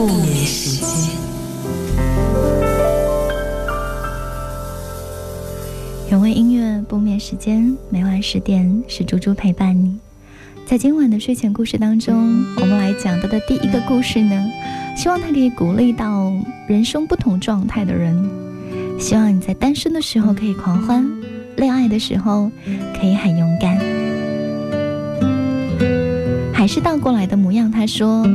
不眠时间。原味音乐不眠时间，每晚十点是猪猪陪伴你。在今晚的睡前故事当中，我们来讲到的第一个故事呢，希望它可以鼓励到人生不同状态的人。希望你在单身的时候可以狂欢，恋爱的时候可以很勇敢。还是倒过来的模样。他说，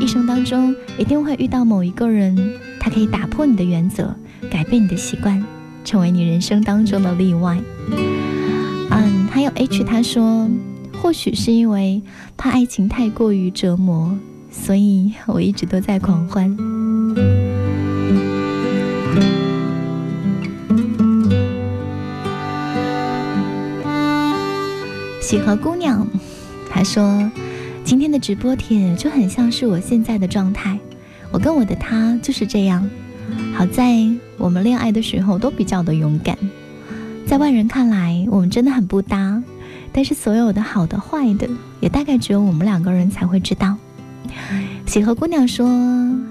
一生当中一定会遇到某一个人，他可以打破你的原则，改变你的习惯，成为你人生当中的例外。嗯，还有 H，他说。或许是因为怕爱情太过于折磨，所以我一直都在狂欢。喜和姑娘，她说今天的直播帖就很像是我现在的状态，我跟我的他就是这样。好在我们恋爱的时候都比较的勇敢，在外人看来我们真的很不搭。但是所有的好的、坏的，也大概只有我们两个人才会知道。喜和姑娘说：“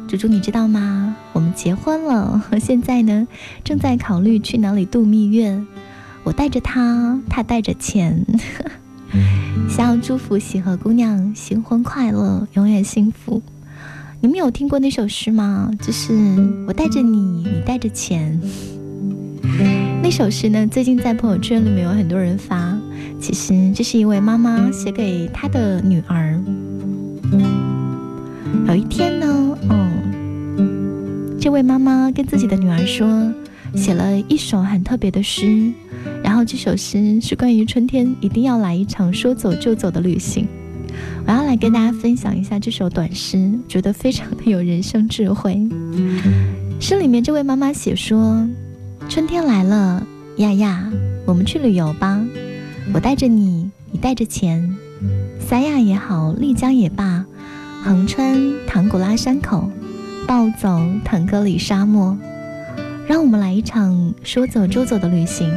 猪猪，你知道吗？我们结婚了，现在呢，正在考虑去哪里度蜜月。我带着他，他带着钱。想要祝福喜和姑娘新婚快乐，永远幸福。你们有听过那首诗吗？就是我带着你，你带着钱。那首诗呢，最近在朋友圈里面有很多人发。”其实这是一位妈妈写给她的女儿。有一天呢，嗯，这位妈妈跟自己的女儿说，写了一首很特别的诗，后这首诗是关于春天一定要来一场说走就走的旅行。我要来跟大家分享一下这首短诗，觉得非常的有人生智慧。诗里面这位妈妈写说：“春天来了，亚亚，我们去旅游吧。”我带着你，你带着钱，三亚也好，丽江也罢，横穿唐古拉山口，暴走腾格里沙漠，让我们来一场说走就走的旅行。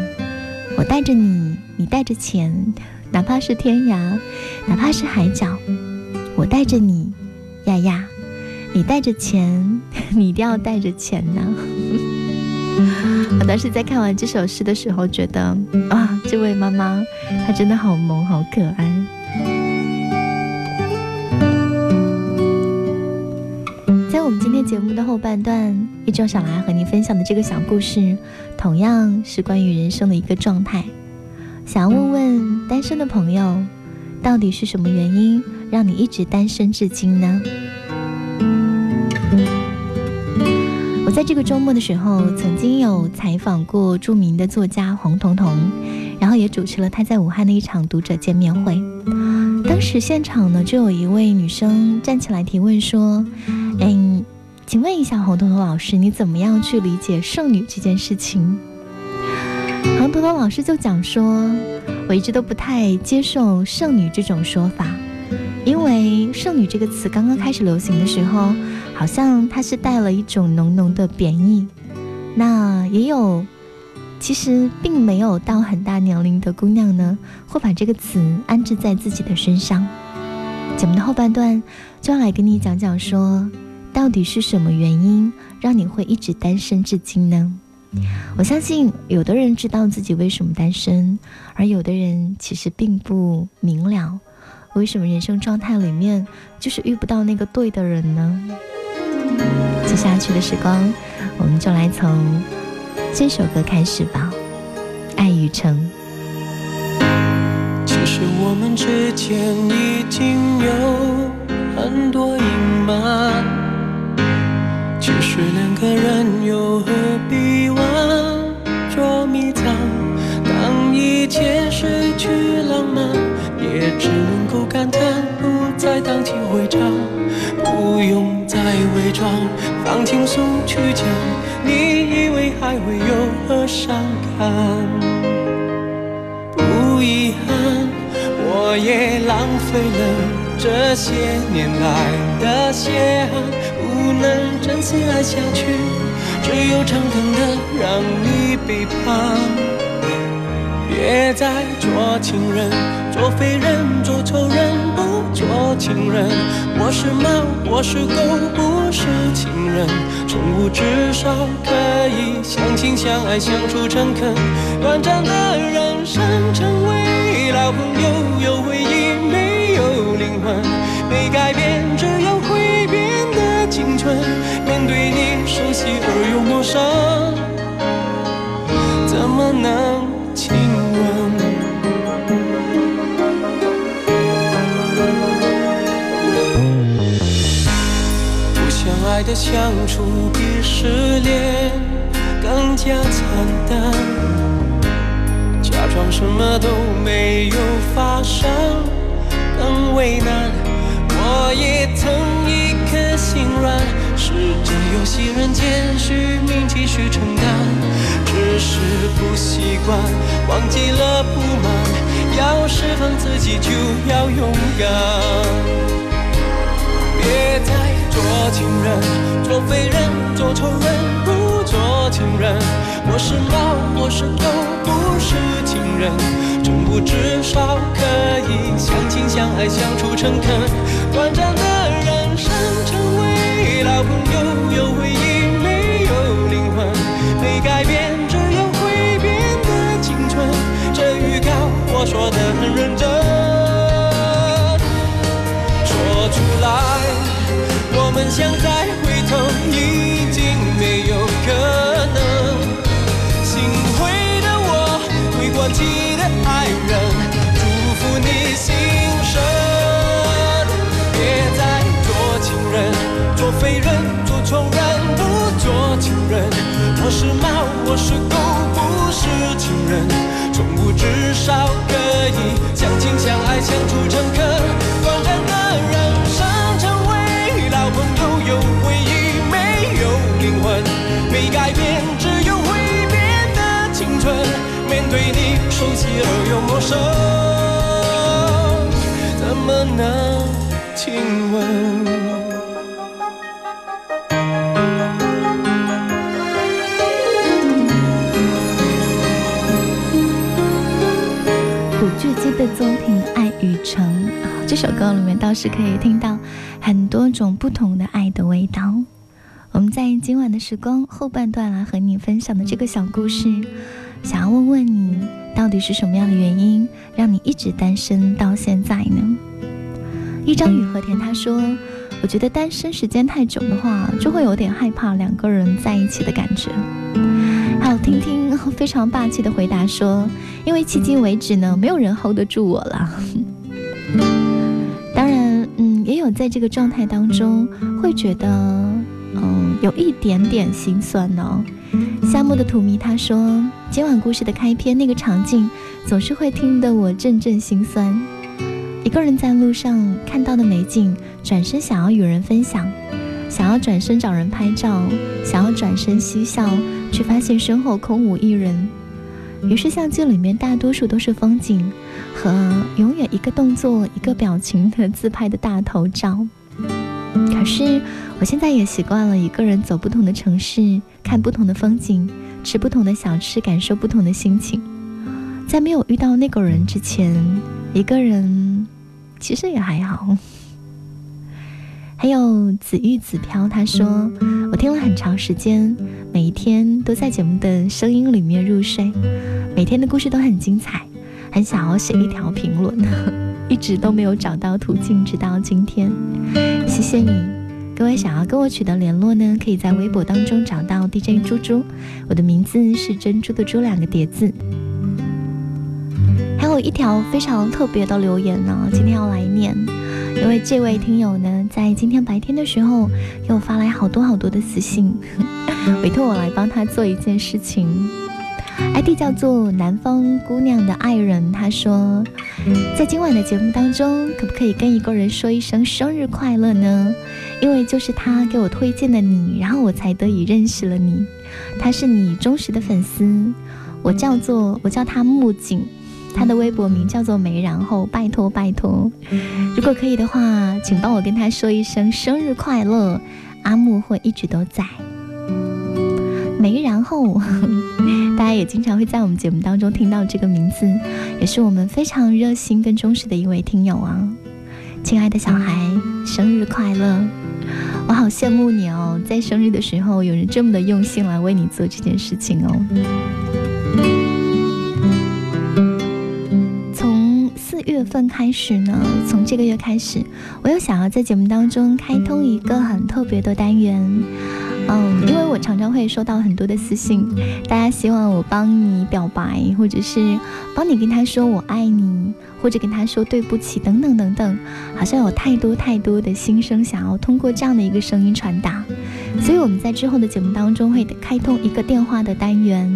我带着你，你带着钱，哪怕是天涯，哪怕是海角，我带着你，丫丫，你带着钱，你一定要带着钱呢。我当时在看完这首诗的时候，觉得啊，这位妈妈她真的好萌，好可爱。在我们今天节目的后半段，一周想来和你分享的这个小故事，同样是关于人生的一个状态。想要问问单身的朋友，到底是什么原因让你一直单身至今呢？我在这个周末的时候，曾经有采访过著名的作家黄彤彤，然后也主持了他在武汉的一场读者见面会。当时现场呢，就有一位女生站起来提问说：“嗯，请问一下洪彤彤老师，你怎么样去理解剩女这件事情？”洪彤彤老师就讲说：“我一直都不太接受剩女这种说法，因为剩女这个词刚刚开始流行的时候。”好像它是带了一种浓浓的贬义，那也有，其实并没有到很大年龄的姑娘呢，会把这个词安置在自己的身上。节目的后半段就要来跟你讲讲，说到底是什么原因让你会一直单身至今呢？我相信有的人知道自己为什么单身，而有的人其实并不明了，为什么人生状态里面就是遇不到那个对的人呢？接下去的时光，我们就来从这首歌开始吧，《爱与诚》。其实我们之间已经有很多隐瞒，是两个人又何必玩捉迷藏？当一切失去浪漫，也只能够感叹不再荡气回肠，不用。再伪装，放轻松去讲，你以为还会有何伤感？不遗憾，我也浪费了这些年来的血汗，不能真心爱下去，只有诚恳的让你背叛。别再做情人，做废人，做仇人，不做情人。我是猫，我是狗，不是情人。宠物至少可以相亲相爱，相处诚恳。短暂的人生，成为老朋友，有回忆，没有灵魂，没改变，而又陌生，怎么能？爱的相处比失恋更加惨淡，假装什么都没有发生更为难。我也曾一颗心软，是这游戏人间虚名继续承担，只是不习惯，忘记了不满，要释放自己就要勇敢。别再做情人，做废人，做仇人，不做情人。我是猫，我是狗，不是情人。宠物至少可以相亲相爱，相处诚恳。短暂的人生，成为老朋友，有回忆，没有灵魂，没改变，只有会变得青春。这预告我说的很认真，说出来。我们想在首歌里面倒是可以听到。很多种不同的爱的味道。我们在今晚的时光后半段来和你分享的这个小故事，想要问问你，到底是什么样的原因让你一直单身到现在呢？一张雨和田他说：“我觉得单身时间太久的话，就会有点害怕两个人在一起的感觉。”还有听听非常霸气的回答说：“因为迄今为止呢，没有人 hold 得住我了。”有在这个状态当中，会觉得，嗯，有一点点心酸呢。夏末的土迷他说，今晚故事的开篇那个场景，总是会听得我阵阵心酸。一个人在路上看到的美景，转身想要与人分享，想要转身找人拍照，想要转身嬉笑，却发现身后空无一人。于是相机里面大多数都是风景。和永远一个动作、一个表情的自拍的大头照。可是我现在也习惯了一个人走不同的城市，看不同的风景，吃不同的小吃，感受不同的心情。在没有遇到那个人之前，一个人其实也还好。还有紫玉紫飘，他说我听了很长时间，每一天都在节目的声音里面入睡，每天的故事都很精彩。很想要写一条评论，一直都没有找到途径，直到今天。谢谢你，各位想要跟我取得联络呢，可以在微博当中找到 DJ 猪猪，我的名字是珍珠的珠两个叠字。还有一条非常特别的留言呢，今天要来念，因为这位听友呢，在今天白天的时候给我发来好多好多的私信，委托我来帮他做一件事情。ID 叫做南方姑娘的爱人，他说，在今晚的节目当中，可不可以跟一个人说一声生日快乐呢？因为就是他给我推荐的你，然后我才得以认识了你。他是你忠实的粉丝，我叫做我叫他木槿，他的微博名叫做没然后，拜托拜托，如果可以的话，请帮我跟他说一声生日快乐，阿木会一直都在。没然后。大家也经常会在我们节目当中听到这个名字，也是我们非常热心跟忠实的一位听友啊。亲爱的小孩，生日快乐！我好羡慕你哦，在生日的时候有人这么的用心来为你做这件事情哦。从四月份开始呢，从这个月开始，我又想要在节目当中开通一个很特别的单元。嗯，因为我常常会收到很多的私信，大家希望我帮你表白，或者是帮你跟他说我爱你，或者跟他说对不起，等等等等，好像有太多太多的心声想要通过这样的一个声音传达，所以我们在之后的节目当中会开通一个电话的单元，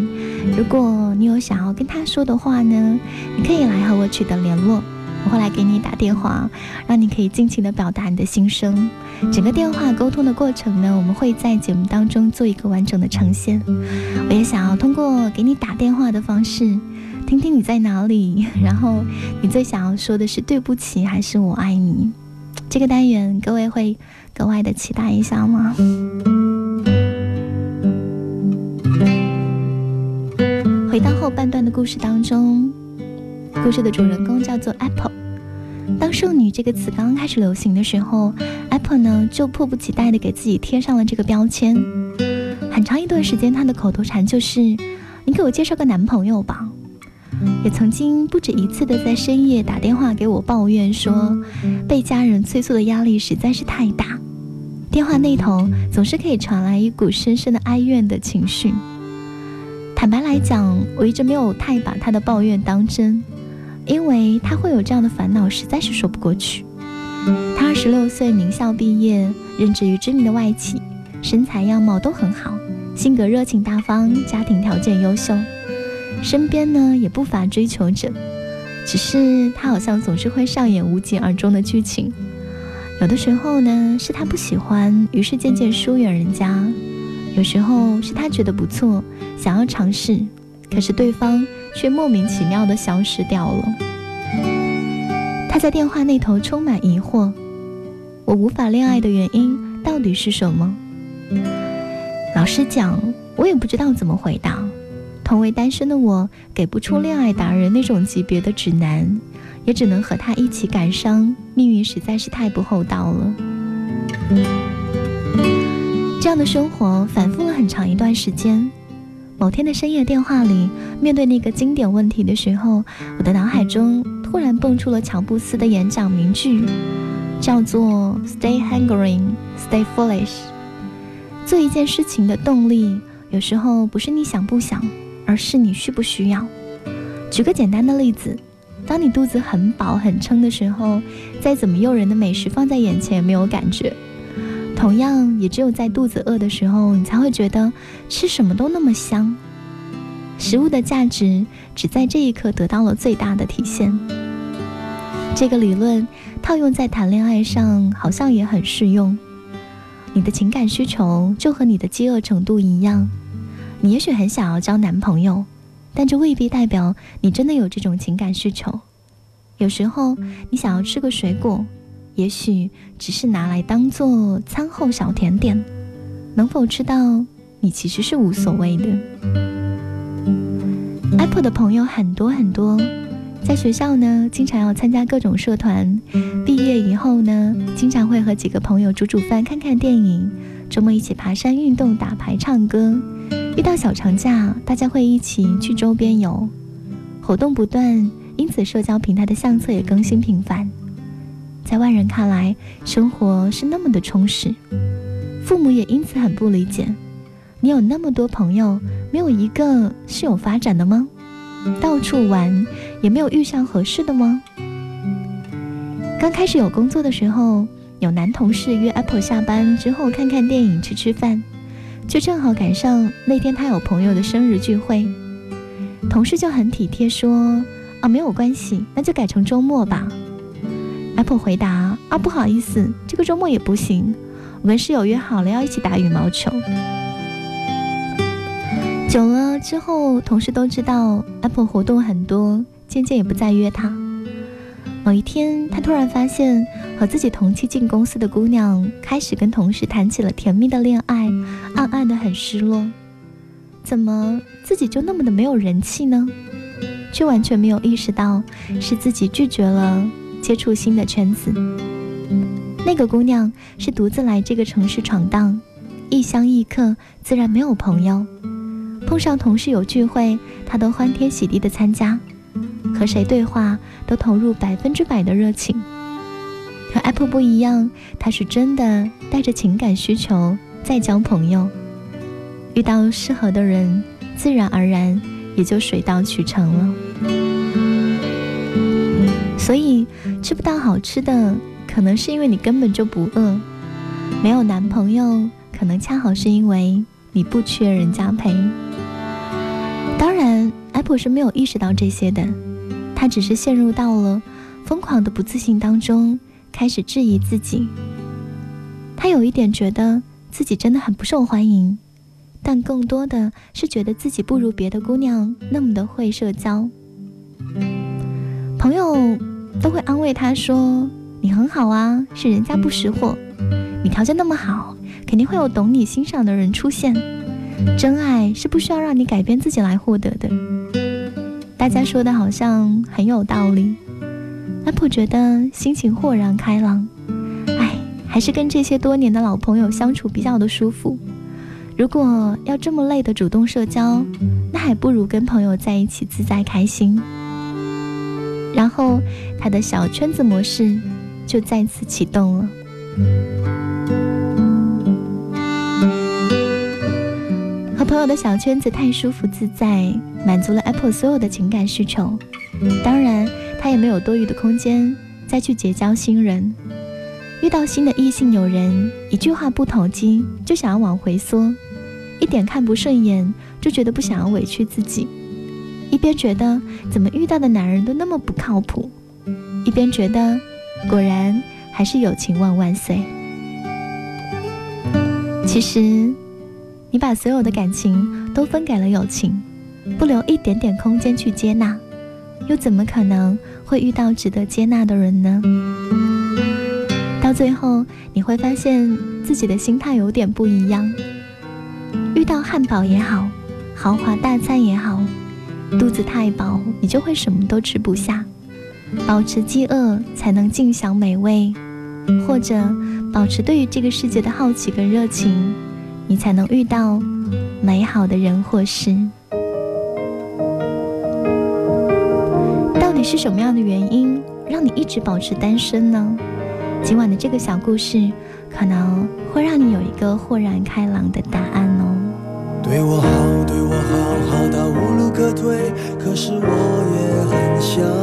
如果你有想要跟他说的话呢，你可以来和我取得联络。我会来给你打电话，让你可以尽情的表达你的心声。整个电话沟通的过程呢，我们会在节目当中做一个完整的呈现。我也想要通过给你打电话的方式，听听你在哪里，然后你最想要说的是对不起还是我爱你？这个单元各位会格外的期待一下吗？回到后半段的故事当中。故事的主人公叫做 Apple。当“剩女”这个词刚刚开始流行的时候，Apple 呢就迫不及待地给自己贴上了这个标签。很长一段时间，她的口头禅就是“你给我介绍个男朋友吧”。也曾经不止一次地在深夜打电话给我抱怨说，被家人催促的压力实在是太大。电话那头总是可以传来一股深深的哀怨的情绪。坦白来讲，我一直没有太把他的抱怨当真。因为他会有这样的烦恼，实在是说不过去。他二十六岁，名校毕业，任职于知名的外企，身材样貌都很好，性格热情大方，家庭条件优秀，身边呢也不乏追求者。只是他好像总是会上演无疾而终的剧情。有的时候呢是他不喜欢，于是渐渐疏远人家；有时候是他觉得不错，想要尝试，可是对方。却莫名其妙的消失掉了。他在电话那头充满疑惑：“我无法恋爱的原因到底是什么？”老实讲，我也不知道怎么回答。同为单身的我，给不出恋爱达人那种级别的指南，也只能和他一起感伤。命运实在是太不厚道了。这样的生活反复了很长一段时间。某天的深夜电话里，面对那个经典问题的时候，我的脑海中突然蹦出了乔布斯的演讲名句，叫做 “Stay hungry, stay foolish”。做一件事情的动力，有时候不是你想不想，而是你需不需要。举个简单的例子，当你肚子很饱很撑的时候，再怎么诱人的美食放在眼前也没有感觉。同样，也只有在肚子饿的时候，你才会觉得吃什么都那么香。食物的价值只在这一刻得到了最大的体现。这个理论套用在谈恋爱上，好像也很适用。你的情感需求就和你的饥饿程度一样。你也许很想要交男朋友，但这未必代表你真的有这种情感需求。有时候，你想要吃个水果。也许只是拿来当做餐后小甜点，能否吃到你其实是无所谓的。Apple 的朋友很多很多，在学校呢，经常要参加各种社团；毕业以后呢，经常会和几个朋友煮煮饭、看看电影，周末一起爬山、运动、打牌、唱歌。遇到小长假，大家会一起去周边游，活动不断，因此社交平台的相册也更新频繁。在外人看来，生活是那么的充实，父母也因此很不理解。你有那么多朋友，没有一个是有发展的吗？到处玩，也没有遇上合适的吗？刚开始有工作的时候，有男同事约 Apple 下班之后看看电影、吃吃饭，就正好赶上那天他有朋友的生日聚会，同事就很体贴说：“啊，没有关系，那就改成周末吧。”阿婆回答：“啊，不好意思，这个周末也不行。我们室友约好了要一起打羽毛球。久了之后，同事都知道 Apple 活动很多，渐渐也不再约他。某一天，他突然发现和自己同期进公司的姑娘开始跟同事谈起了甜蜜的恋爱，暗暗的很失落。怎么自己就那么的没有人气呢？却完全没有意识到是自己拒绝了接触新的圈子。那个姑娘是独自来这个城市闯荡，异乡异客，自然没有朋友。碰上同事有聚会，她都欢天喜地的参加，和谁对话都投入百分之百的热情。和 Apple 不一样，她是真的带着情感需求在交朋友。遇到适合的人，自然而然也就水到渠成了。所以吃不到好吃的，可能是因为你根本就不饿；没有男朋友，可能恰好是因为你不缺人家陪。当然，Apple 是没有意识到这些的，他只是陷入到了疯狂的不自信当中，开始质疑自己。他有一点觉得自己真的很不受欢迎。但更多的是觉得自己不如别的姑娘那么的会社交，朋友都会安慰他说：“你很好啊，是人家不识货。你条件那么好，肯定会有懂你欣赏的人出现。真爱是不需要让你改变自己来获得的。”大家说的好像很有道理，安普觉得心情豁然开朗。哎，还是跟这些多年的老朋友相处比较的舒服。如果要这么累的主动社交，那还不如跟朋友在一起自在开心。然后他的小圈子模式就再次启动了。和朋友的小圈子太舒服自在，满足了 Apple 所有的情感需求。当然，他也没有多余的空间再去结交新人。遇到新的异性友人，一句话不投机就想要往回缩。一点看不顺眼，就觉得不想要委屈自己；一边觉得怎么遇到的男人都那么不靠谱，一边觉得果然还是友情万万岁。其实，你把所有的感情都分给了友情，不留一点点空间去接纳，又怎么可能会遇到值得接纳的人呢？到最后，你会发现自己的心态有点不一样。遇到汉堡也好，豪华大餐也好，肚子太饱，你就会什么都吃不下。保持饥饿才能尽享美味，或者保持对于这个世界的好奇跟热情，你才能遇到美好的人或事。到底是什么样的原因让你一直保持单身呢？今晚的这个小故事，可能会让你有一个豁然开朗的答案哦。对我好，对我好，好到无可退。可是我也很想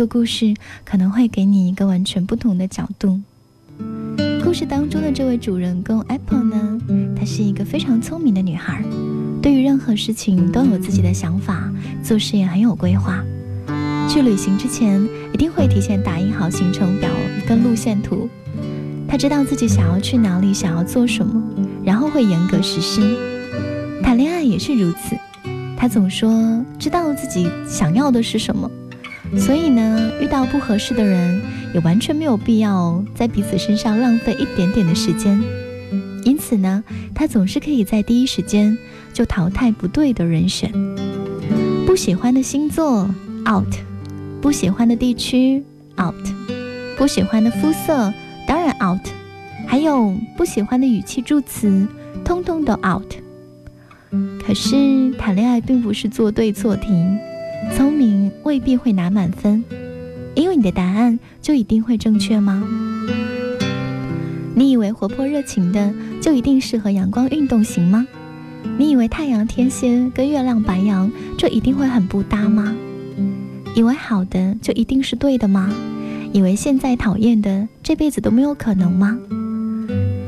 个故事可能会给你一个完全不同的角度。故事当中的这位主人公 Apple 呢，她是一个非常聪明的女孩，对于任何事情都有自己的想法，做事也很有规划。去旅行之前，一定会提前打印好行程表跟路线图。她知道自己想要去哪里，想要做什么，然后会严格实施。谈恋爱也是如此，她总说知道自己想要的是什么。所以呢，遇到不合适的人，也完全没有必要在彼此身上浪费一点点的时间。因此呢，他总是可以在第一时间就淘汰不对的人选。不喜欢的星座 out，不喜欢的地区 out，不喜欢的肤色当然 out，还有不喜欢的语气助词，通通都 out。可是谈恋爱并不是做对错题。聪明未必会拿满分，因为你的答案就一定会正确吗？你以为活泼热情的就一定适合阳光运动型吗？你以为太阳天蝎跟月亮白羊就一定会很不搭吗？以为好的就一定是对的吗？以为现在讨厌的这辈子都没有可能吗？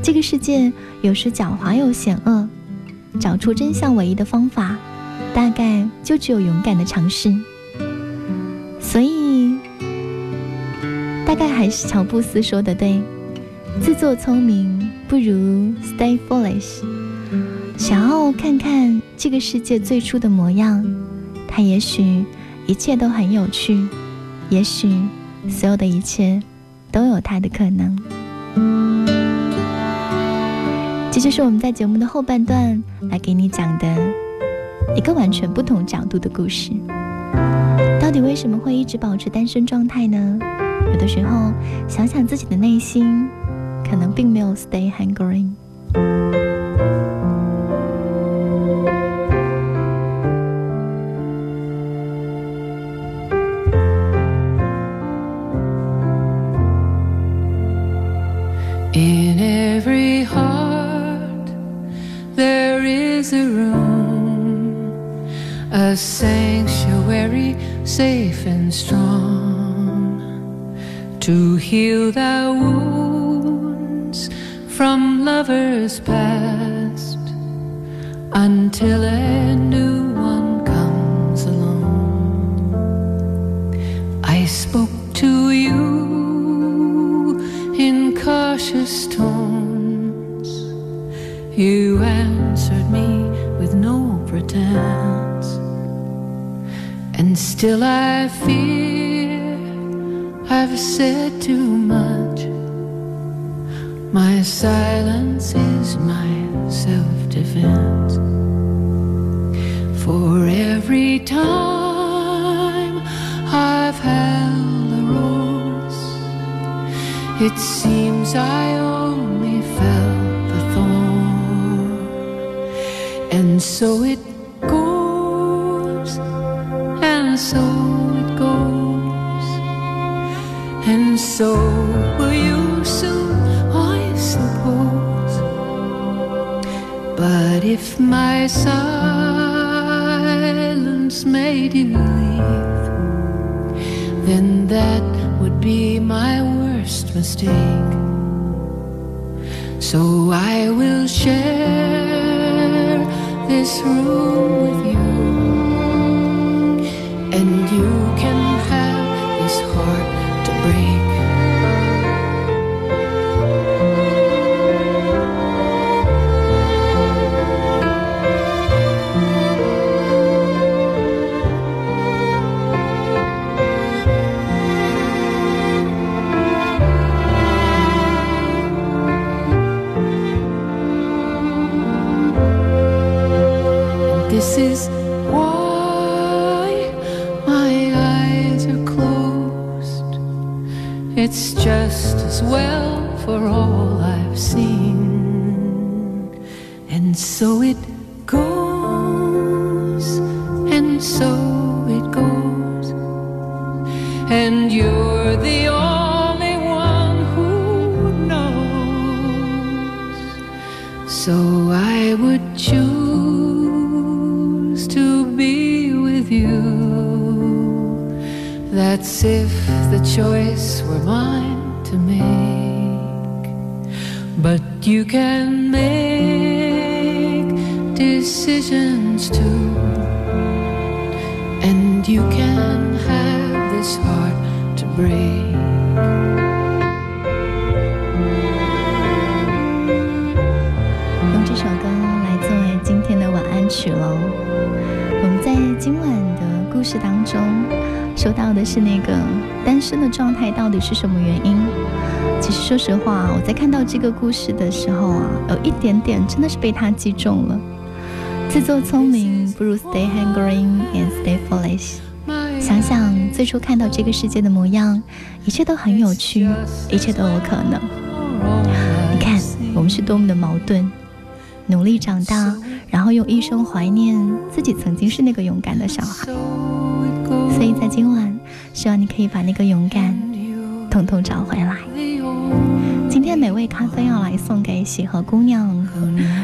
这个世界有时狡猾又险恶，找出真相唯一的方法。大概就只有勇敢的尝试，所以大概还是乔布斯说的对，自作聪明不如 stay foolish。想要看看这个世界最初的模样，它也许一切都很有趣，也许所有的一切都有它的可能。这就是我们在节目的后半段来给你讲的。一个完全不同角度的故事，到底为什么会一直保持单身状态呢？有的时候想想自己的内心，可能并没有 stay hungry。And still I fear I've said too much. My silence is my self defense. For every time I've held a rose, it seems I only felt the thorn. And so it so it goes. And so will you soon, I suppose. But if my silence made you leave, then that would be my worst mistake. So I will share this room with you you It's just as well for all I've seen. And so it goes, and so it goes. And you're the only one who knows. So I would choose to be with you. That's if the choice mine to make. But you can make decisions too. And you can have this heart to break. 用这首歌来作为今天的晚安曲喽。我们在今晚的故事当中说到的是那个身的状态到底是什么原因？其实说实话，我在看到这个故事的时候啊，有一点点真的是被他击中了。自作聪明不如 stay hungry and stay foolish。想想最初看到这个世界的模样，一切都很有趣，一切都有可能。你看，我们是多么的矛盾。努力长大，然后用一生怀念自己曾经是那个勇敢的小孩。所以在今晚，希望你可以把那个勇敢统统找回来。今天美味咖啡要来送给喜和姑娘，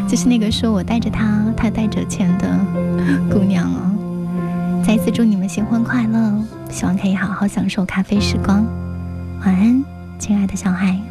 就是那个说我带着她，她带着钱的 姑娘哦。再一次祝你们新婚快乐，希望可以好好享受咖啡时光。晚安，亲爱的小孩。